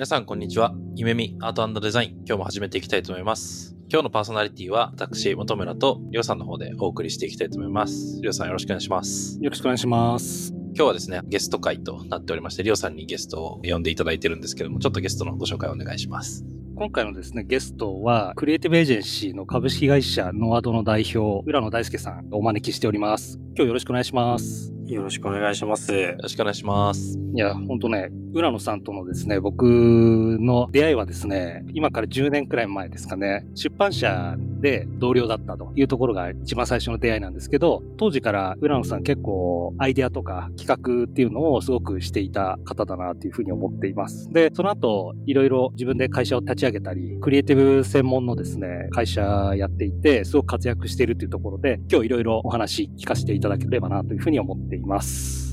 皆さん、こんにちは。夢見アートデザイン、今日も始めていきたいと思います。今日のパーソナリティは、私、本村と、りょうさんの方でお送りしていきたいと思います。りょうさん、よろしくお願いします。よろしくお願いします。今日はですね、ゲスト会となっておりまして、りょうさんにゲストを呼んでいただいてるんですけども、ちょっとゲストのご紹介をお願いします。今回のですね、ゲストは、クリエイティブエージェンシーの株式会社ノアドの代表、浦野大輔さんをお招きしております。今日よろしくお願いします。よろしくお願いします。よろしくお願いします。いや、ほんとね、浦野さんとのですね、僕の出会いはですね、今から10年くらい前ですかね、出版社で同僚だったというところが一番最初の出会いなんですけど、当時から浦野さん結構アイデアとか企画っていうのをすごくしていた方だなというふうに思っています。で、その後、いろいろ自分で会社を立ち上げたり、クリエイティブ専門のですね、会社やっていて、すごく活躍しているというところで、今日いろいろお話聞かせていただければなというふうに思っています。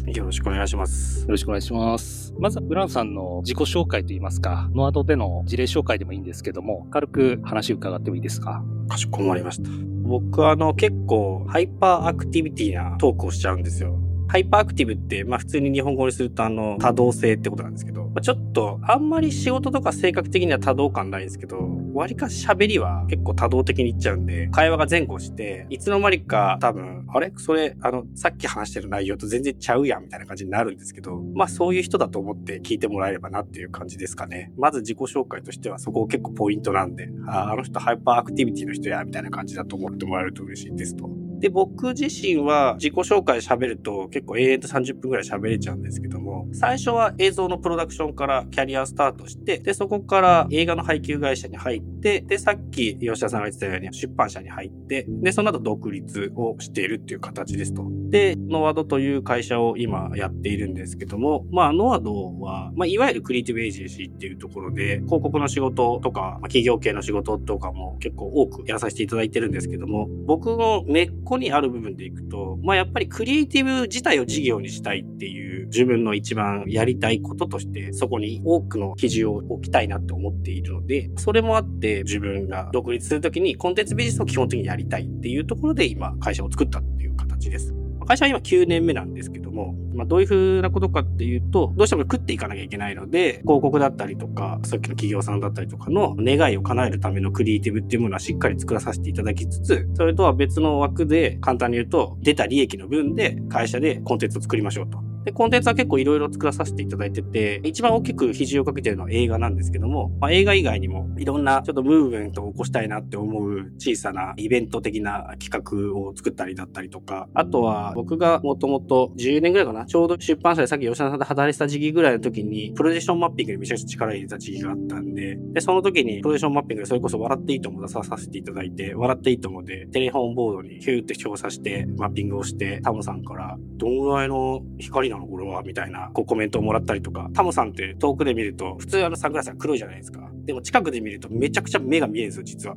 よろしくお願いします。よろしくお願いします。まずは、浦野さんの自己紹介といいますか、ノアドでの事例紹介でもいいんですけども、軽く話伺ってもいいですか？かしこまりました。僕はあの結構 hyperactivity なトークをしちゃうんですよ。 hyperactive って、まあ普通に日本語にするとあの多動性ってことなんですけど、まあ、ちょっとあんまり仕事とか性格的には多動感ないんですけど、割かし喋りは結構多動的にいっちゃうんで、会話が前後して、いつの間にか多分、あれ？それ、あの、さっき話してる内容と全然ちゃうやんみたいな感じになるんですけど、まあそういう人だと思って聞いてもらえればなっていう感じですかね。まず自己紹介としてはそこ結構ポイントなんで、ああの人 hyperactivity の人や、みたいな感じだと思ってもらえると嬉しいですと。で、僕自身は自己紹介喋ると結構永遠と30分くらい喋れちゃうんですけども、最初は映像のプロダクションからキャリアスタートして、で、そこから映画の配給会社に入って、で、さっき吉田さんが言ってたように出版社に入って、で、その後独立をしているっていう形ですと。で、ノワドという会社を今やっているんですけども、まあ、ノワドは、まあ、いわゆるクリエイティブエージェンシーっていうところで、広告の仕事とか、まあ、企業系の仕事とかも結構多くやらさせていただいてるんですけども、僕の根っこにある部分でいくと、まあ、やっぱりクリエイティブ自体を事業にしたいっていう自分の一番やりたいこととして、そこに多くの記事を置きたいなって思っているので、それもあって自分が独立するときにコンテンツビジネスを基本的にやりたいっていうところで今会社を作ったっていう形です。会社は今9年目なんですけども、まあ、どういうふうなことかっていうと、どうしても食っていかなきゃいけないので、広告だったりとか、さっきの企業さんだったりとかの願いを叶えるためのクリエイティブっていうものはしっかり作らさせていただきつつ、それとは別の枠で、簡単に言うと、出た利益の分で会社でコンテンツを作りましょうと。で、コンテンツは結構いろいろ作らさせていただいてて、一番大きく比重をかけてるのは映画なんですけども、まあ、映画以外にもいろんなちょっとムーブメントを起こしたいなって思う小さなイベント的な企画を作ったりだったりとか、あとは僕がもともと10年ぐらいかな、ちょうど出版社でさっき吉田さんと働いてた時期ぐらいの時に、プロジェクションマッピングにめちゃくちゃ力入れた時期があったんで、で、その時にプロジェクションマッピングでそれこそ笑っていいとも出させていただいて、笑っていいともで、テレフォンボードにヒューって調査してマッピングをして、タモさんから、どんぐらいの光なのこれはみたいななこうコメントをもらったりとか、タモさんって遠くで見ると、普通あのサングラスは黒いじゃないですか。でも近くで見るとめちゃくちゃ目が見えるんですよ、実は。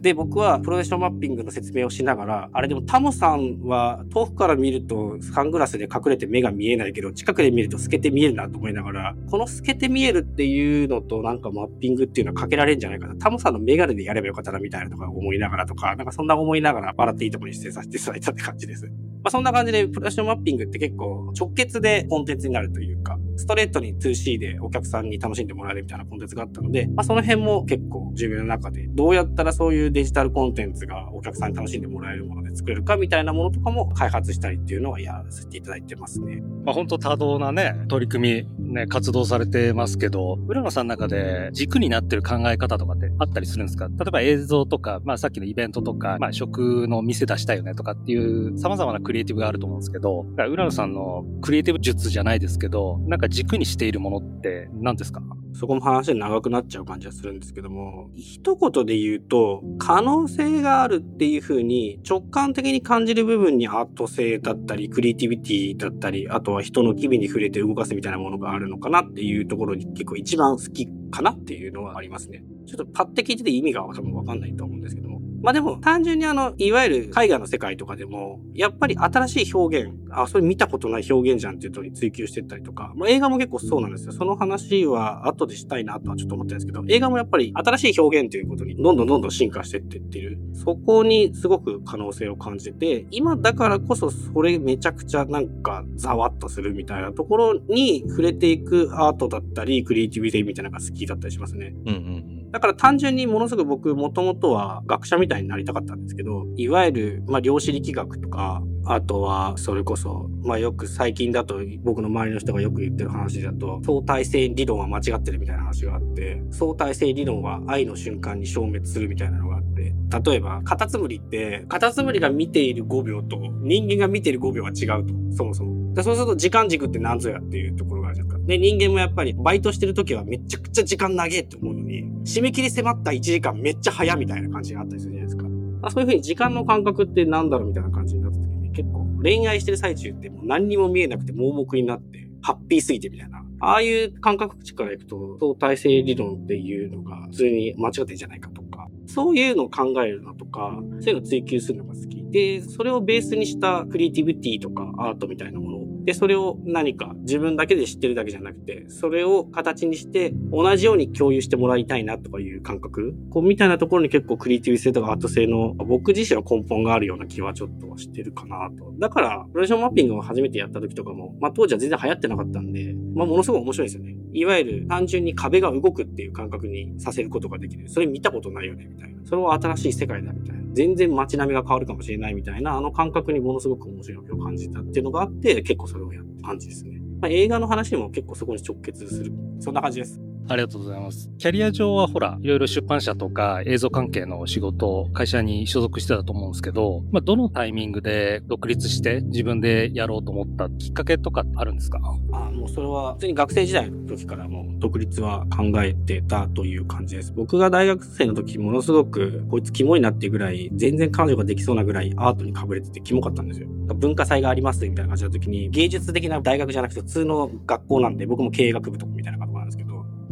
で、僕はプロジェクションマッピングの説明をしながら、あれでもタモさんは遠くから見るとサングラスで隠れて目が見えないけど、近くで見ると透けて見えるなと思いながら、この透けて見えるっていうのとなんかマッピングっていうのはかけられるんじゃないかな。タモさんのメガネでやればよかったなみたいなとか思いながらとか、なんかそんな思いながら笑っていいところに出演させていただいたって感じです。まあ、そんな感じで、プロダクションマッピングって結構直結でコンテンツになるというか、ストレートに 2C でお客さんに楽しんでもらえるみたいなコンテンツがあったので、まあ、その辺も結構自分の中で、どうやったらそういうデジタルコンテンツがお客さんに楽しんでもらえるもので作れるかみたいなものとかも開発したりっていうのはやらせていただいてますね。まあ、本当多動なね、取り組み、ね、活動されてますけど、浦野さんの中で軸になってる考え方とかってあったりするんですか？例えば映像とか、まあさっきのイベントとか、まあ食の店出したいよねとかっていう様々なクリエイティブがあると思うんですけど、浦野さんのクリエイティブ術じゃないですけど、なんか軸にしているものって何ですか？そこも話で長くなっちゃう感じはするんですけども、一言で言うと、可能性があるっていう風に直感的に感じる部分にアート性だったり、クリエイティビティだったり、あとは人の機微に触れて動かすみたいなものがあるのかなっていうところに結構一番好きかなっていうのはありますね。ちょっとパッて聞いてて意味が多分わかんないと思うんですけども。まあでも単純にあの、いわゆる絵画の世界とかでも、やっぱり新しい表現、あ、それ見たことない表現じゃんっていうとに追求してったりとか、まあ映画も結構そうなんですよ。その話は後でしたいなとはちょっと思ってるんですけど、映画もやっぱり新しい表現ということにどんどんどんどん進化してってってる。そこにすごく可能性を感じてて、今だからこそそれめちゃくちゃなんかざわっとするみたいなところに触れていくアートだったり、クリエイティビティみたいなのが好きだったりしますね。うんうんだから単純にものすごく僕もともとは学者みたいになりたかったんですけど、いわゆる、まあ、量子力学とか、あとは、それこそ、まあよく最近だと僕の周りの人がよく言ってる話だと、相対性理論は間違ってるみたいな話があって、相対性理論は愛の瞬間に消滅するみたいなのがあって、例えば、カタツムリって、カタツムリが見ている5秒と人間が見ている5秒は違うと、そもそも。でそうすると時間軸って何ぞやっていうところがあるじゃないですか。で、人間もやっぱりバイトしてる時はめちゃくちゃ時間長えって思うのに、締め切り迫った1時間めっちゃ早みたいな感じがあったりするじゃないですか。あそういうふうに時間の感覚ってなんだろうみたいな感じになった時に結構恋愛してる最中ってもう何にも見えなくて盲目になってハッピーすぎてみたいな。ああいう感覚値からいくと相対性理論っていうのが普通に間違ってんじゃないかとか、そういうのを考えるのとか、そういうのを追求するのが好き。で、それをベースにしたクリエイティビティとかアートみたいなもので、それを何か自分だけで知ってるだけじゃなくて、それを形にして同じように共有してもらいたいなとかいう感覚、こうみたいなところに結構クリエイティブ性とかアート性の僕自身は根本があるような気はちょっとしてるかなと。だから、プロジェクションマッピングを初めてやった時とかも、まあ当時は全然流行ってなかったんで、まあものすごい面白いですよね。いわゆる単純に壁が動くっていう感覚にさせることができる。それ見たことないよね、みたいな。それは新しい世界だ、みたいな。全然街並みが変わるかもしれないみたいな、あの感覚にものすごく面白いを感じたっていうのがあって、結構それをやった感じですね。まあ、映画の話も結構そこに直結する。そんな感じです。ありがとうございます。キャリア上はほら、いろいろ出版社とか映像関係の仕事、会社に所属してたと思うんですけど、まあ、どのタイミングで独立して自分でやろうと思ったきっかけとかあるんですか？あもうそれは、普通に学生時代の時からもう独立は考えてたという感じです。僕が大学生の時、ものすごく、こいつキモいなっていうぐらい、全然彼女ができそうなぐらいアートにかぶれててキモかったんですよ。文化祭がありますみたいな感じの時に、芸術的な大学じゃなくて普通の学校なんで、僕も経営学部とかみたいな、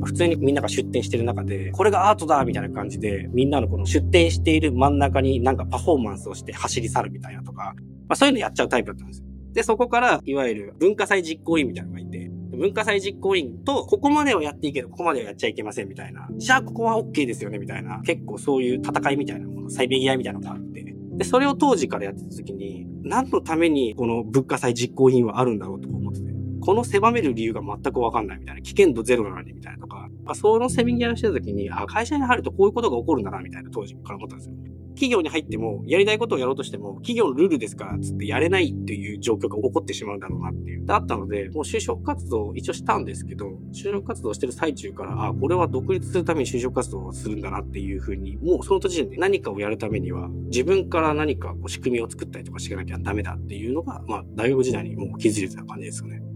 普通にみんなが出展してる中で、これがアートだみたいな感じで、みんなのこの出展している真ん中になんかパフォーマンスをして走り去るみたいなとか、まあそういうのやっちゃうタイプだったんですよ。で、そこから、いわゆる文化祭実行委員みたいなのがいて、文化祭実行委員と、ここまではやっていいけど、ここまではやっちゃいけませんみたいな。じゃあ、ここは OK ですよねみたいな。結構そういう戦いみたいなもの、再便宜合いみたいなのがあって。で、それを当時からやってた時に、何のためにこの文化祭実行委員はあるんだろうと思ってて。この狭める理由が全くわかんないみたいな。危険度ゼロなのにみたいなとか。ま、そのせめぎ合いをしてた時に、あ、会社に入るとこういうことが起こるんだなみたいな当時から思ったんですよ。企業に入っても、やりたいことをやろうとしても、企業のルールですから、つってやれないっていう状況が起こってしまうんだろうなっていう。だったので、もう就職活動を一応したんですけど、就職活動してる最中から、あ、これは独立するために就職活動をするんだなっていうふうに、もうその時点で何かをやるためには、自分から何かこう仕組みを作ったりとかしかなきゃダメだっていうのが、まあ、大学時代にもう気づいてた感じですよね。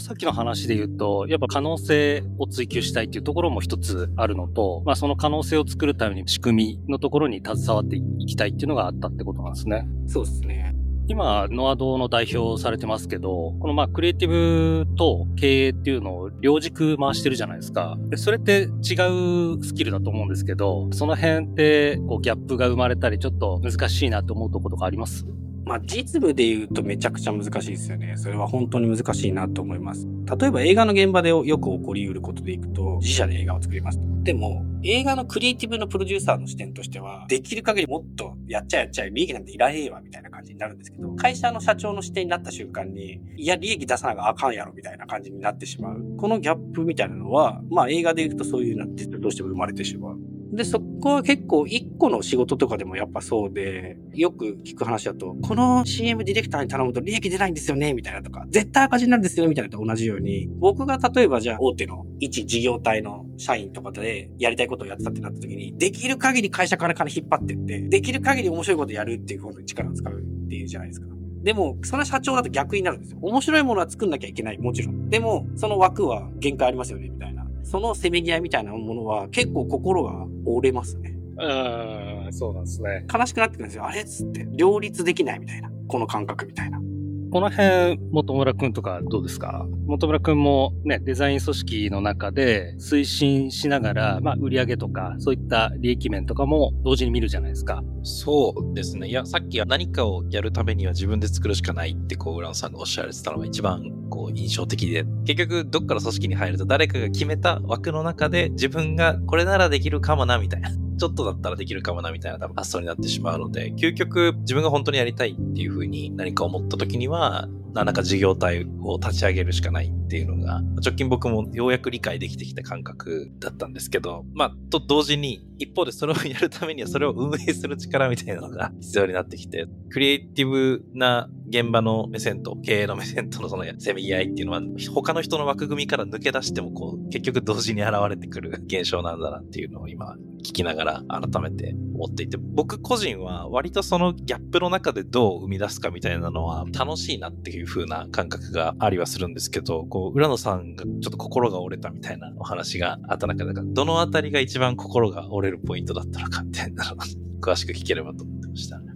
さっきの話で言うと、やっぱ可能性を追求したいっていうところも一つあるのと、まあその可能性を作るために仕組みのところに携わっていきたいっていうのがあったってことなんですね。そうですね。今、ノアドの代表をされてますけど、このまあクリエイティブと経営っていうのを両軸回してるじゃないですか。でそれって違うスキルだと思うんですけど、その辺ってこうギャップが生まれたりちょっと難しいなと思うところとかあります？まあ、実務で言うとめちゃくちゃ難しいですよね。それは本当に難しいなと思います。例えば映画の現場でよく起こり得ることでいくと、自社で映画を作りますと。でも、映画のクリエイティブのプロデューサーの視点としては、できる限りもっとやっちゃやっちゃえ、利益なんていらねえわ、みたいな感じになるんですけど、会社の社長の視点になった瞬間に、いや、利益出さなきゃあかんやろ、みたいな感じになってしまう。このギャップみたいなのは、まあ映画で言うとそういうのってどうしても生まれてしまう。で、そこは結構一個の仕事とかでもやっぱそうで、よく聞く話だと、この CM ディレクターに頼むと利益出ないんですよね、みたいなとか、絶対赤字なんですよ、みたいなと同じように、僕が例えばじゃあ大手の一事業体の社員とかでやりたいことをやってたってなった時に、できる限り会社から金引っ張ってって、できる限り面白いことやるっていうことに力を使うっていうじゃないですか。でも、その社長だと逆になるんですよ。面白いものは作んなきゃいけない、もちろん。でも、その枠は限界ありますよね、みたいな。そのせめぎ合いみたいなものは結構心が折れますね。うん、そうなんですね。悲しくなってくるんですよ。あれっつって。両立できないみたいな。この感覚みたいな。この辺、本村くんとかどうですか？本村くんもね、デザイン組織の中で推進しながら、まあ、売上とか、そういった利益面とかも同時に見るじゃないですか。そうですね。いや、さっきは何かをやるためには自分で作るしかないって、こう、浦野さんがおっしゃられてたのが一番、こう、印象的で、結局、どっから組織に入ると誰かが決めた枠の中で自分がこれならできるかもな、みたいな。ちょっとだったらできるかもなみたいな多分発想になってしまうので、究極自分が本当にやりたいっていうふうに何か思った時には、何らか事業体を立ち上げるしかないっていうのが、直近僕もようやく理解できてきた感覚だったんですけど、まあ、と同時に、一方でそれをやるためにはそれを運営する力みたいなのが 必要になってきて、クリエイティブな現場の目線と経営の目線とのそのせめぎ合いっていうのは、他の人の枠組みから抜け出しても、こう、結局同時に現れてくる現象なんだなっていうのを今聞きながら改めて思っていて、僕個人は割とそのギャップの中でどう生み出すかみたいなのは楽しいなっていう風な感覚がありはするんですけど、こう、浦野さんがちょっと心が折れたみたいなお話があった中で、どの辺りが一番心が折れるポイントだったのかみたいなのを 詳しく聞ければと思ってました。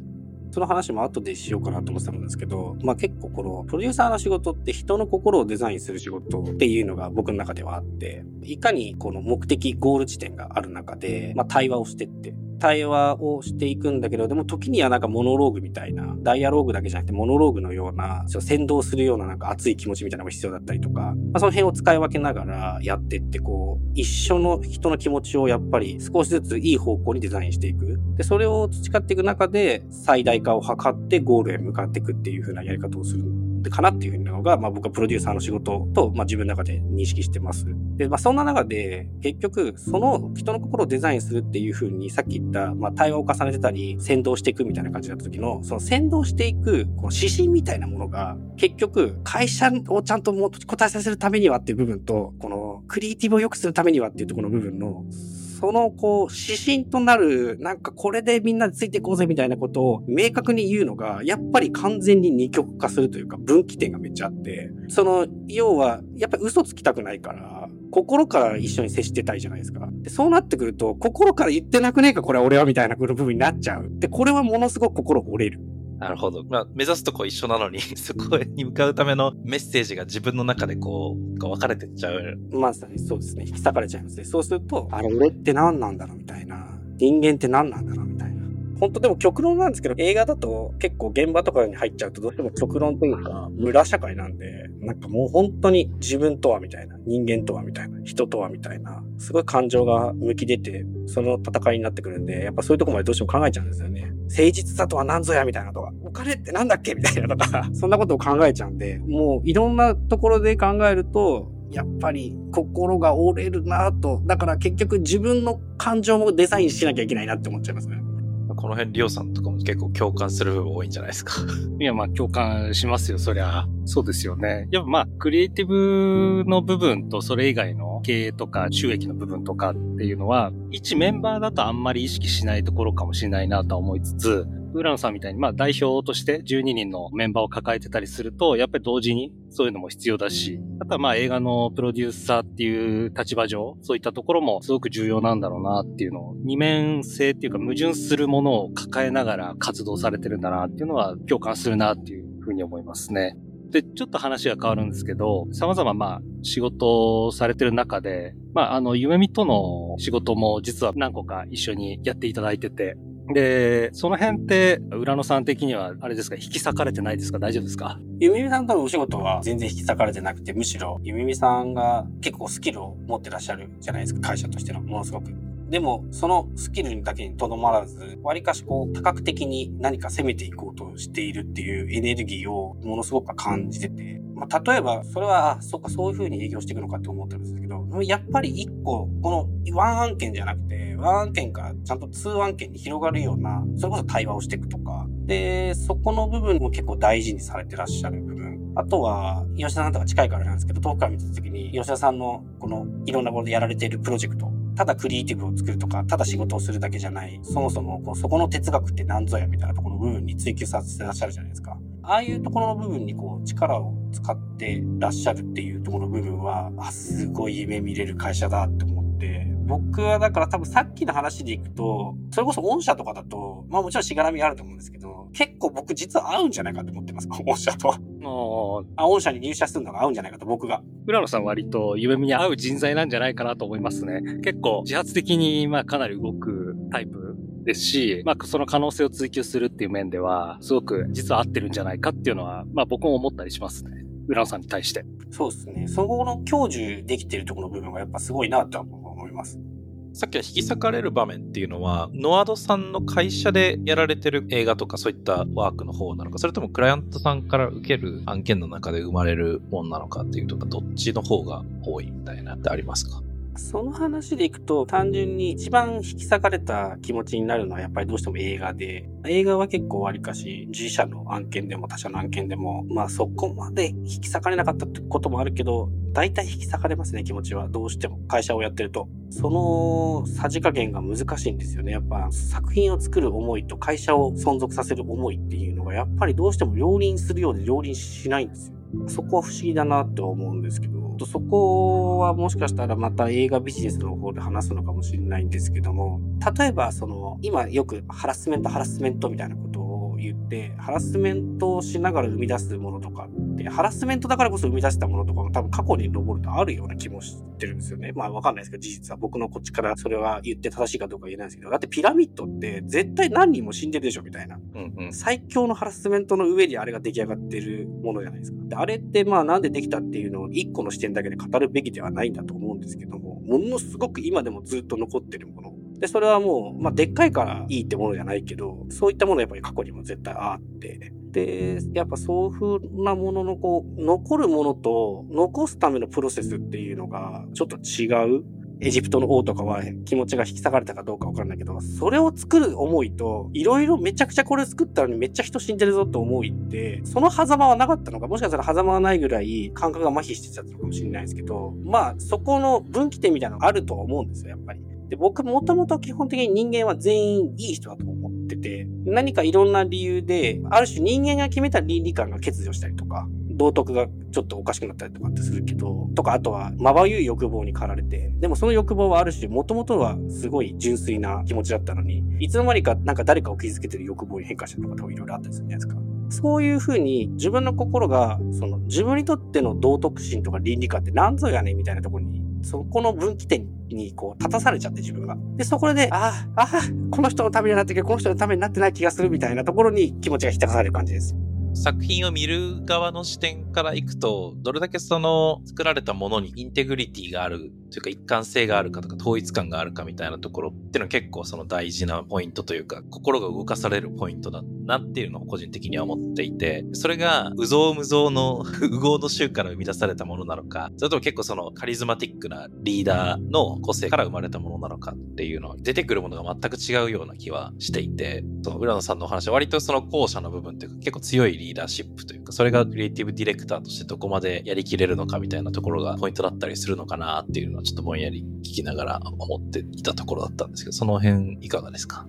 その話も後でしようかなと思ってたんですけど、まあ結構このプロデューサーの仕事って人の心をデザインする仕事っていうのが僕の中ではあって、いかにこの目的、ゴール地点がある中で、まあ対話をしてって、対話をしていくんだけど、でも時にはなんかモノローグみたいな、ダイアローグだけじゃなくてモノローグのような、先導するようななんか熱い気持ちみたいなのが必要だったりとか、まあ、その辺を使い分けながらやってって、こう、一緒の人の気持ちをやっぱり少しずついい方向にデザインしていく。で、それを培っていく中で最大化を図ってゴールへ向かっていくっていう風なやり方をするかなっていうのが、まあ僕はプロデューサーの仕事と、まあ自分の中で認識してます。で、まあそんな中で、結局、その人の心をデザインするっていう風に、さっき言った、まあ対話を重ねてたり、先導していくみたいな感じだった時の、その先導していく、この指針みたいなものが、結局、会社をちゃんともう答えさせるためにはっていう部分と、このクリエイティブを良くするためにはっていうところの部分の、その、こう、指針となる、なんかこれでみんなでついていこうぜみたいなことを明確に言うのが、やっぱり完全に二極化するというか、分岐点がめっちゃあって、その、要は、やっぱ嘘つきたくないから、心から一緒に接してたいじゃないですか。で、そうなってくると、心から言ってなくねえか、これは俺はみたいな部分になっちゃう。で、これはものすごく心折れる。なるほど。まあ、目指すとこ一緒なのに、そこに向かうためのメッセージが自分の中でこう、分かれてっちゃう。まさにそうですね。引き裂かれちゃいますね。そうすると、あれ、俺って何なんだろうみたいな。人間って何なんだろうみたいな。本当でも極論なんですけど、映画だと結構現場とかに入っちゃうとどうしても極論というか、村社会なんで、なんかもう本当に自分とはみたいな、人間とはみたいな、人とはみたいな、すごい感情が向き出て、その戦いになってくるんで、やっぱそういうとこまでどうしても考えちゃうんですよね。誠実さとは何ぞやみたいなとか、お金ってなんだっけみたいなとか、そんなことを考えちゃうんで、もういろんなところで考えると、やっぱり心が折れるなと。だから結局自分の感情もデザインしなきゃいけないなって思っちゃいますね。この辺、リオさんとかも結構共感する部分多いんじゃないですか。いや、まあ共感しますよ、そりゃ。そうですよね。やっぱまあ、クリエイティブの部分とそれ以外の経営とか収益の部分とかっていうのは、一メンバーだとあんまり意識しないところかもしれないなとは思いつつ、浦野さんみたいに、まあ代表として12人のメンバーを抱えてたりすると、やっぱり同時にそういうのも必要だし、あとはまあ映画のプロデューサーっていう立場上、そういったところもすごく重要なんだろうなっていうのを、二面性っていうか矛盾するものを抱えながら活動されてるんだなっていうのは共感するなっていうふうに思いますね。で、ちょっと話が変わるんですけど、様々まあ仕事をされてる中で、まああの、ゆめみとの仕事も実は何個か一緒にやっていただいてて、で、その辺って、浦野さん的には、あれですか、引き裂かれてないですか大丈夫ですか？ゆめみさんとのお仕事は全然引き裂かれてなくて、むしろ、ゆめみさんが結構スキルを持ってらっしゃるじゃないですか、会社としての、ものすごく。でも、そのスキルだけにとどまらず、割かしこう、多角的に何か攻めていこうとしているっていうエネルギーをものすごく感じてて、まあ、例えば、それは、あ、そっか、そういう風に営業していくのかって思ってるんですけど、やっぱり一個、この one 案件じゃなくて、 one 案件からちゃんと two 案件に広がるような、それこそ対話をしていくとか、で、そこの部分も結構大事にされてらっしゃる部分。あとは、吉田さんとか近いからなんですけど、遠くから見てた時に、吉田さんのこのいろんなことでやられているプロジェクト、ただクリエイティブを作るとか、ただ仕事をするだけじゃない、そもそもこうそこの哲学って何ぞやみたいなところの部分に追求させてらっしゃるじゃないですか。ああいうところの部分にこう力を使ってらっしゃるっていうところの部分は、あ、すごい夢見れる会社だって思って、僕はだから多分さっきの話でいくと、それこそ御社とかだと、まあもちろんしがらみあると思うんですけど、結構僕実は合うんじゃないかと思ってます。御社と。あ、御社に入社するのが合うんじゃないかと僕が。浦野さん割と夢見に合う人材なんじゃないかなと思いますね。結構自発的にまあかなり動くタイプですし、まあその可能性を追求するっていう面では、すごく実は合ってるんじゃないかっていうのは、まあ僕も思ったりしますね。浦野さんに対して。そうですね。そこの享受できてるところの部分がやっぱすごいなと思います。さっきは引き裂かれる場面っていうのは、ノアドさんの会社でやられてる映画とかそういったワークの方なのか、それともクライアントさんから受ける案件の中で生まれるもんなのかっていうとか、どっちの方が多いみたいなってありますか？その話でいくと、単純に一番引き裂かれた気持ちになるのはやっぱりどうしても映画で、映画は結構わりかし、自社の案件でも他社の案件でも、まあそこまで引き裂かれなかったってこともあるけど、大体引き裂かれますね、気持ちは。どうしても。会社をやってると。そのさじ加減が難しいんですよね。やっぱ作品を作る思いと会社を存続させる思いっていうのが、やっぱりどうしても両輪するようで両輪しないんですよ。そこは不思議だなって思うんですけど。とそこはもしかしたらまた映画ビジネスの方で話すのかもしれないんですけども、例えばその、今よくハラスメントハラスメントみたいなこと言って、ハラスメントをしながら生み出すものとかって、ハラスメントだからこそ生み出したものとかも多分過去に登るとあるような気もしてるんですよね。まあわかんないですけど、事実は僕のこっちからそれは言って正しいかどうか言えないんですけど、だってピラミッドって絶対何人も死んでるでしょみたいな。うんうん、最強のハラスメントの上にあれが出来上がってるものじゃないですか。であれってまあなんでできたっていうのを一個の視点だけで語るべきではないんだと思うんですけども、ものすごく今でもずっと残ってるもの。で、それはもう、まあ、でっかいからいいってものじゃないけど、そういったものやっぱり過去にも絶対あって、で、やっぱそういう風なもののこう、残るものと残すためのプロセスっていうのがちょっと違う。エジプトの王とかは気持ちが引き裂かれたかどうかわかんないけど、それを作る思いと、いろいろめちゃくちゃこれ作ったのにめっちゃ人死んでるぞって思いって、その狭間はなかったのか、もしかしたら狭間はないぐらい感覚が麻痺してちゃったのかもしれないですけど、まあそこの分岐点みたいなのがあるとは思うんですよ、やっぱり。で、僕もともと基本的に人間は全員いい人だと思ってて、何かいろんな理由で、ある種人間が決めた倫理観が欠如したりとか、道徳がちょっとおかしくなったりとかってするけど、とか、あとは、まばゆい欲望に駆られて、でもその欲望はある種、もともとはすごい純粋な気持ちだったのに、いつの間にかなんか誰かを傷つけてる欲望に変化したとか多分いろいろあったりするじゃないですか。そういうふうに自分の心が、その自分にとっての道徳心とか倫理観って何ぞやねんみたいなところに、そこの分岐点ににこう立たされちゃって自分が。で、そこで、ああ、ああ、この人のためになってるけ、この人のためになってない気がするみたいなところに気持ちが引き出される感じです。作品を見る側の視点からいくと、どれだけその作られたものにインテグリティがあるというか一貫性があるかとか統一感があるかみたいなところっていうのは結構その大事なポイントというか、心が動かされるポイントだなっていうのを個人的には思っていて、それが、うぞうむぞうの、うごうの衆から生み出されたものなのか、それとも結構そのカリズマティックなリーダーの個性から生まれたものなのかっていうのは、出てくるものが全く違うような気はしていて、その浦野さんのお話は割とその後者の部分というか結構強いリーダーシップというか、それがクリエイティブディレクターとしてどこまでやりきれるのかみたいなところがポイントだったりするのかなっていうのはちょっとぼんやり聞きながら思っていたところだったんですけど、その辺いかがですか？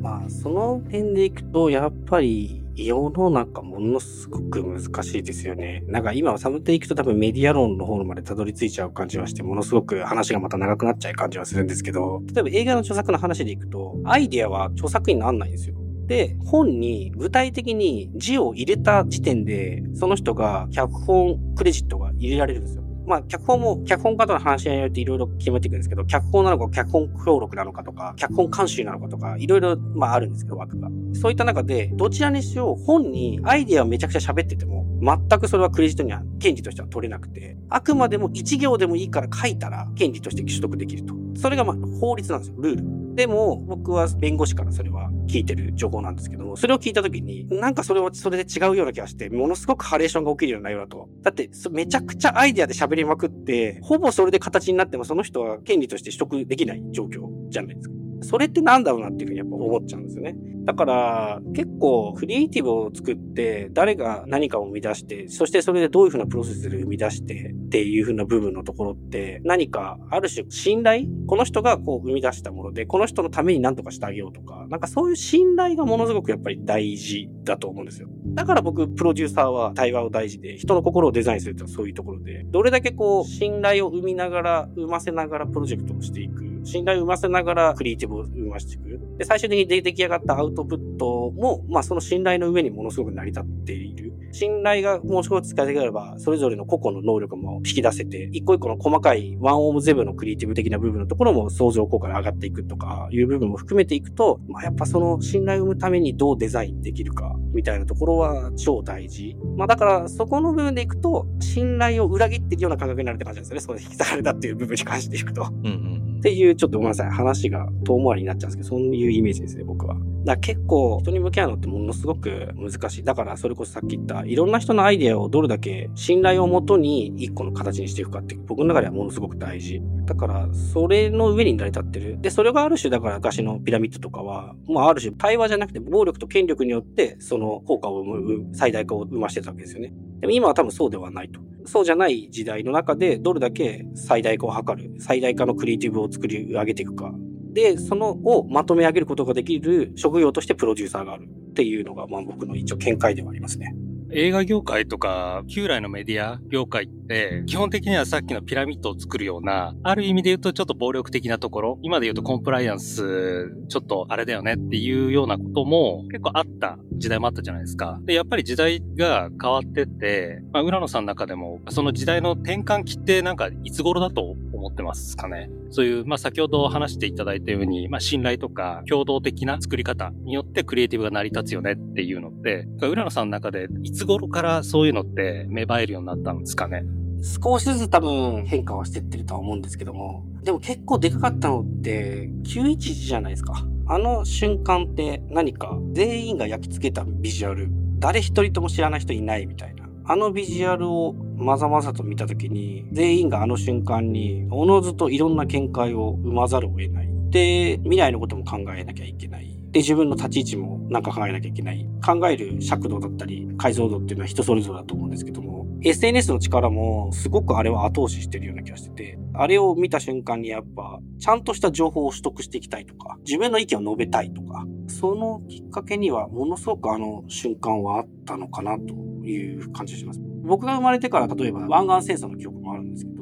まあ、その辺でいくと、やっぱり、世の中ものすごく難しいですよね。なんか今サムテいくと多分メディア論の方までたどり着いちゃう感じはして、ものすごく話がまた長くなっちゃう感じはするんですけど、例えば映画の著作の話でいくと、アイデアは著作になんないんですよ。で、本に具体的に字を入れた時点で、その人が脚本クレジットが入れられるんですよ。まあ、脚本も、脚本家との話し合いによっていろいろ決めていくんですけど、脚本なのか、脚本協力なのかとか、脚本監修なのかとか、いろいろ、まあ、あるんですけど、枠が。そういった中で、どちらにしよう、本にアイディアをめちゃくちゃ喋ってても、全くそれはクレジットには、権利としては取れなくて、あくまでも1行でもいいから書いたら、権利として取得できると。それがまあ、法律なんですよ、ルール。でも、僕は弁護士からそれは聞いてる情報なんですけども、それを聞いたときに、なんかそれはそれで違うような気がして、ものすごくハレーションが起きるような内容だと。だって、めちゃくちゃアイデアで喋りまくって、ほぼそれで形になってもその人は権利として取得できない状況じゃないですか。それってなんだろうなっていうふうにやっぱ思っちゃうんですよね。だから、結構クリエイティブを作って、誰が何かを生み出して、そしてそれでどういうふうなプロセスで生み出してっていうふうな部分のところって、何かある種信頼この人がこう生み出したもので、この人のために何とかしてあげようとか、なんかそういう信頼がものすごくやっぱり大事だと思うんですよ。だから僕、プロデューサーは対話を大事で、人の心をデザインするってそういうところで、どれだけこう、信頼を生みながら、生ませながらプロジェクトをしていく信頼を生ませながらクリエイティブを生ましていく。で、最終的に出来上がったアウトプットも、まあその信頼の上にものすごく成り立っている。信頼がもう少し使いたければ、それぞれの個々の能力も引き出せて、一個一個の細かいワンオームゼブのクリエイティブ的な部分のところも相乗効果で上がっていくとかいう部分も含めていくと、まあやっぱその信頼を生むためにどうデザインできるか、みたいなところは超大事。まあだからそこの部分でいくと、信頼を裏切ってるような感覚になるって感じなんですよね。そこで引き裂かれたっていう部分に関していくと。うんうんっていう、ちょっとごめんなさい。話が遠回りになっちゃうんですけど、そういうイメージですね、僕は。だから結構、人に向き合うのってものすごく難しい。だから、それこそさっき言った、いろんな人のアイデアをどれだけ信頼をもとに一個の形にしていくかって、僕の中ではものすごく大事。だから、それの上に成り立ってる。で、それがある種、だから、昔のピラミッドとかは、まあ、ある種、対話じゃなくて、暴力と権力によって、その効果を生む、最大化を生ましてたわけですよね。でも今は多分そうではないと。そうじゃない時代の中で、どれだけ最大化を図る、最大化のクリエイティブを作り上げていくか。で、そのをまとめ上げることができる職業としてプロデューサーがあるっていうのが、まあ僕の一応見解ではありますね。映画業界とか、旧来のメディア業界って、基本的にはさっきのピラミッドを作るような、ある意味で言うとちょっと暴力的なところ、今で言うとコンプライアンス、ちょっとあれだよねっていうようなことも結構あった時代もあったじゃないですか。で、やっぱり時代が変わってて、まあ、浦野さんの中でも、その時代の転換期ってなんかいつ頃だと思ってますかね。そういう、まあ、先ほど話していただいたように、まあ、信頼とか共同的な作り方によってクリエイティブが成り立つよねっていうのって、浦野さんの中でいつ頃からそういうのって芽生えるようになったんですかね？少しずつ多分変化はしてってるとは思うんですけども、でも結構でかかったのって911じゃないですか。あの瞬間って何か全員が焼き付けたビジュアル、誰一人とも知らない人いないみたいな。あのビジュアルをまざまざと見た時に、全員があの瞬間に、おのずといろんな見解を生まざるを得ない。で、未来のことも考えなきゃいけない。で、自分の立ち位置もなんか考えなきゃいけない。考える尺度だったり、解像度っていうのは人それぞれだと思うんですけども、SNS の力もすごくあれは後押ししてるような気がしてて、あれを見た瞬間にやっぱ、ちゃんとした情報を取得していきたいとか、自分の意見を述べたいとか、そのきっかけにはものすごくあの瞬間はあったのかなという感じがします。僕が生まれてから例えば湾岸戦争の記憶もあるんですけど、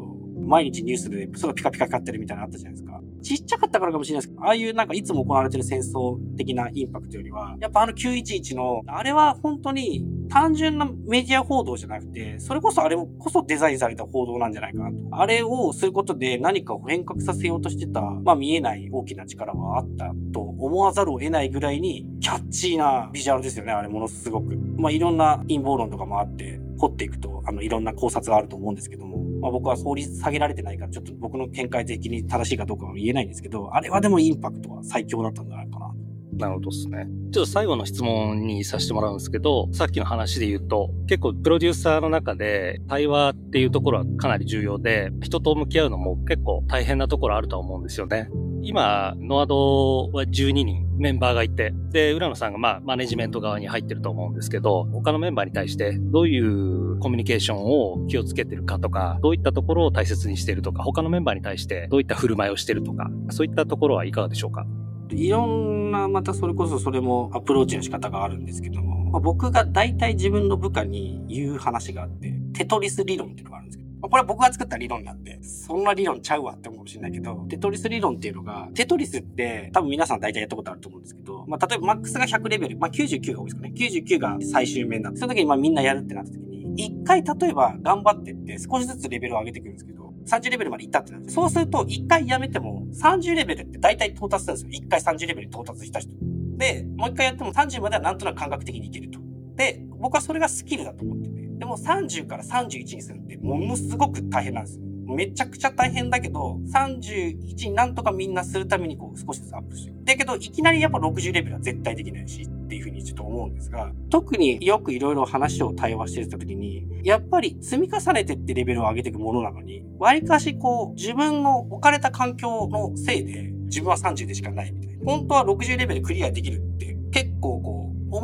毎日ニュースでそれピカピカ光ってるみたいなのあったじゃないですか。ちっちゃかったからかもしれないですけど、ああいうなんかいつも行われてる戦争的なインパクトよりは、やっぱあの911の、あれは本当に単純なメディア報道じゃなくて、それこそあれこそデザインされた報道なんじゃないかなと。あれをすることで何かを変革させようとしてた、まあ見えない大きな力はあったと思わざるを得ないぐらいに、キャッチーなビジュアルですよね、あれものすごく。まあいろんな陰謀論とかもあって、掘っていくと、あの、いろんな考察があると思うんですけども、まあ僕は法律下げられてないから、ちょっと僕の見解的に正しいかどうかは言えないんですけど、あれはでもインパクトは最強だったんじゃないかな。なるほどですね。ちょっと最後の質問にさせてもらうんですけど、さっきの話で言うと、結構プロデューサーの中で対話っていうところはかなり重要で、人と向き合うのも結構大変なところあると思うんですよね。今、ノアドは12人メンバーがいて、で、浦野さんがまあ、マネジメント側に入ってると思うんですけど、他のメンバーに対してどういうコミュニケーションを気をつけてるかとか、どういったところを大切にしてるとか、他のメンバーに対してどういった振る舞いをしてるとか、そういったところはいかがでしょうか？いろんな、またそれこそそれもアプローチの仕方があるんですけども、まあ、僕が大体自分の部下に言う話があって、テトリス理論っていうのがあるんですけど、まあ、これは僕が作った理論なんで、そんな理論ちゃうわって思うかもしれないけど、テトリス理論っていうのが、テトリスって多分皆さん大体やったことあると思うんですけど、まあ、例えばマックスが100レベル、まあ、99が多いですかね。99が最終面なんで、その時にまあみんなやるってなった時に、一回例えば頑張ってって少しずつレベルを上げていくんですけど、30レベルまで行ったってなる。そうすると、1回やめても、30レベルって大体到達するんですよ。1回30レベルに到達した人。で、もう1回やっても30まではなんとなく感覚的にいけると。で、僕はそれがスキルだと思って。でも30から31にするってものすごく大変なんですよ。めちゃくちゃ大変だけど、31になんとかみんなするためにこう少しずつアップしてる。だけど、いきなりやっぱ60レベルは絶対できないし、っていうふうにちょっと思うんですが、特によくいろいろ話を対話してた時に、やっぱり積み重ねてってレベルを上げていくものなのに、割かしこう、自分の置かれた環境のせいで、自分は30でしかないみたいな。本当は60レベルクリアできるって結構こう、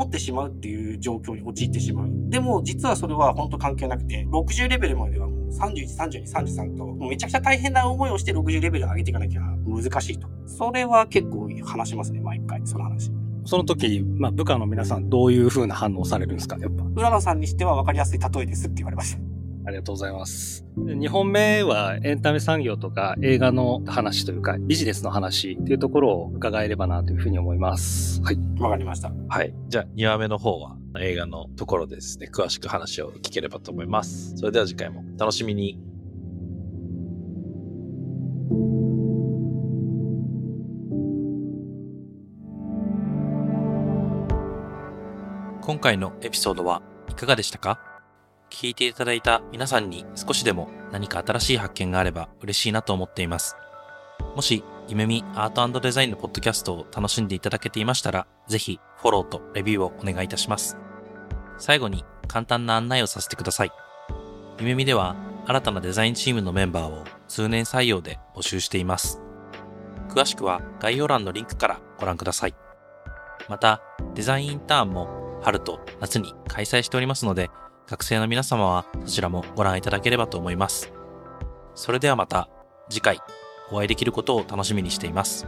思ってしまうっていう状況に陥ってしまう。でも実はそれは本当関係なくて、60レベルまではもう31、32、33と、もうめちゃくちゃ大変な思いをして60レベル上げていかなきゃ難しいと。それは結構話しますね、毎回、その話。その時、まあ、部下の皆さんどういう風な反応されるんですかやっぱ？浦野さんにしては分かりやすい例えですって言われました。ありがとうございます。2本目はエンタメ産業とか映画の話というかビジネスの話っていうところを伺えればなというふうに思います。はい。わかりました。はい。じゃあ、2話目の方は映画のところでですね、詳しく話を聞ければと思います。それでは次回も楽しみに。今回のエピソードはいかがでしたか？聞いていただいた皆さんに少しでも何か新しい発見があれば嬉しいなと思っています。もし、ゆめみアートデザインのポッドキャストを楽しんでいただけていましたら、ぜひフォローとレビューをお願いいたします。最後に簡単な案内をさせてください。ゆめみでは新たなデザインチームのメンバーを通年採用で募集しています。詳しくは概要欄のリンクからご覧ください。また、デザインインターンも春と夏に開催しておりますので、学生の皆様はそちらもご覧いただければと思います。それではまた次回お会いできることを楽しみにしています。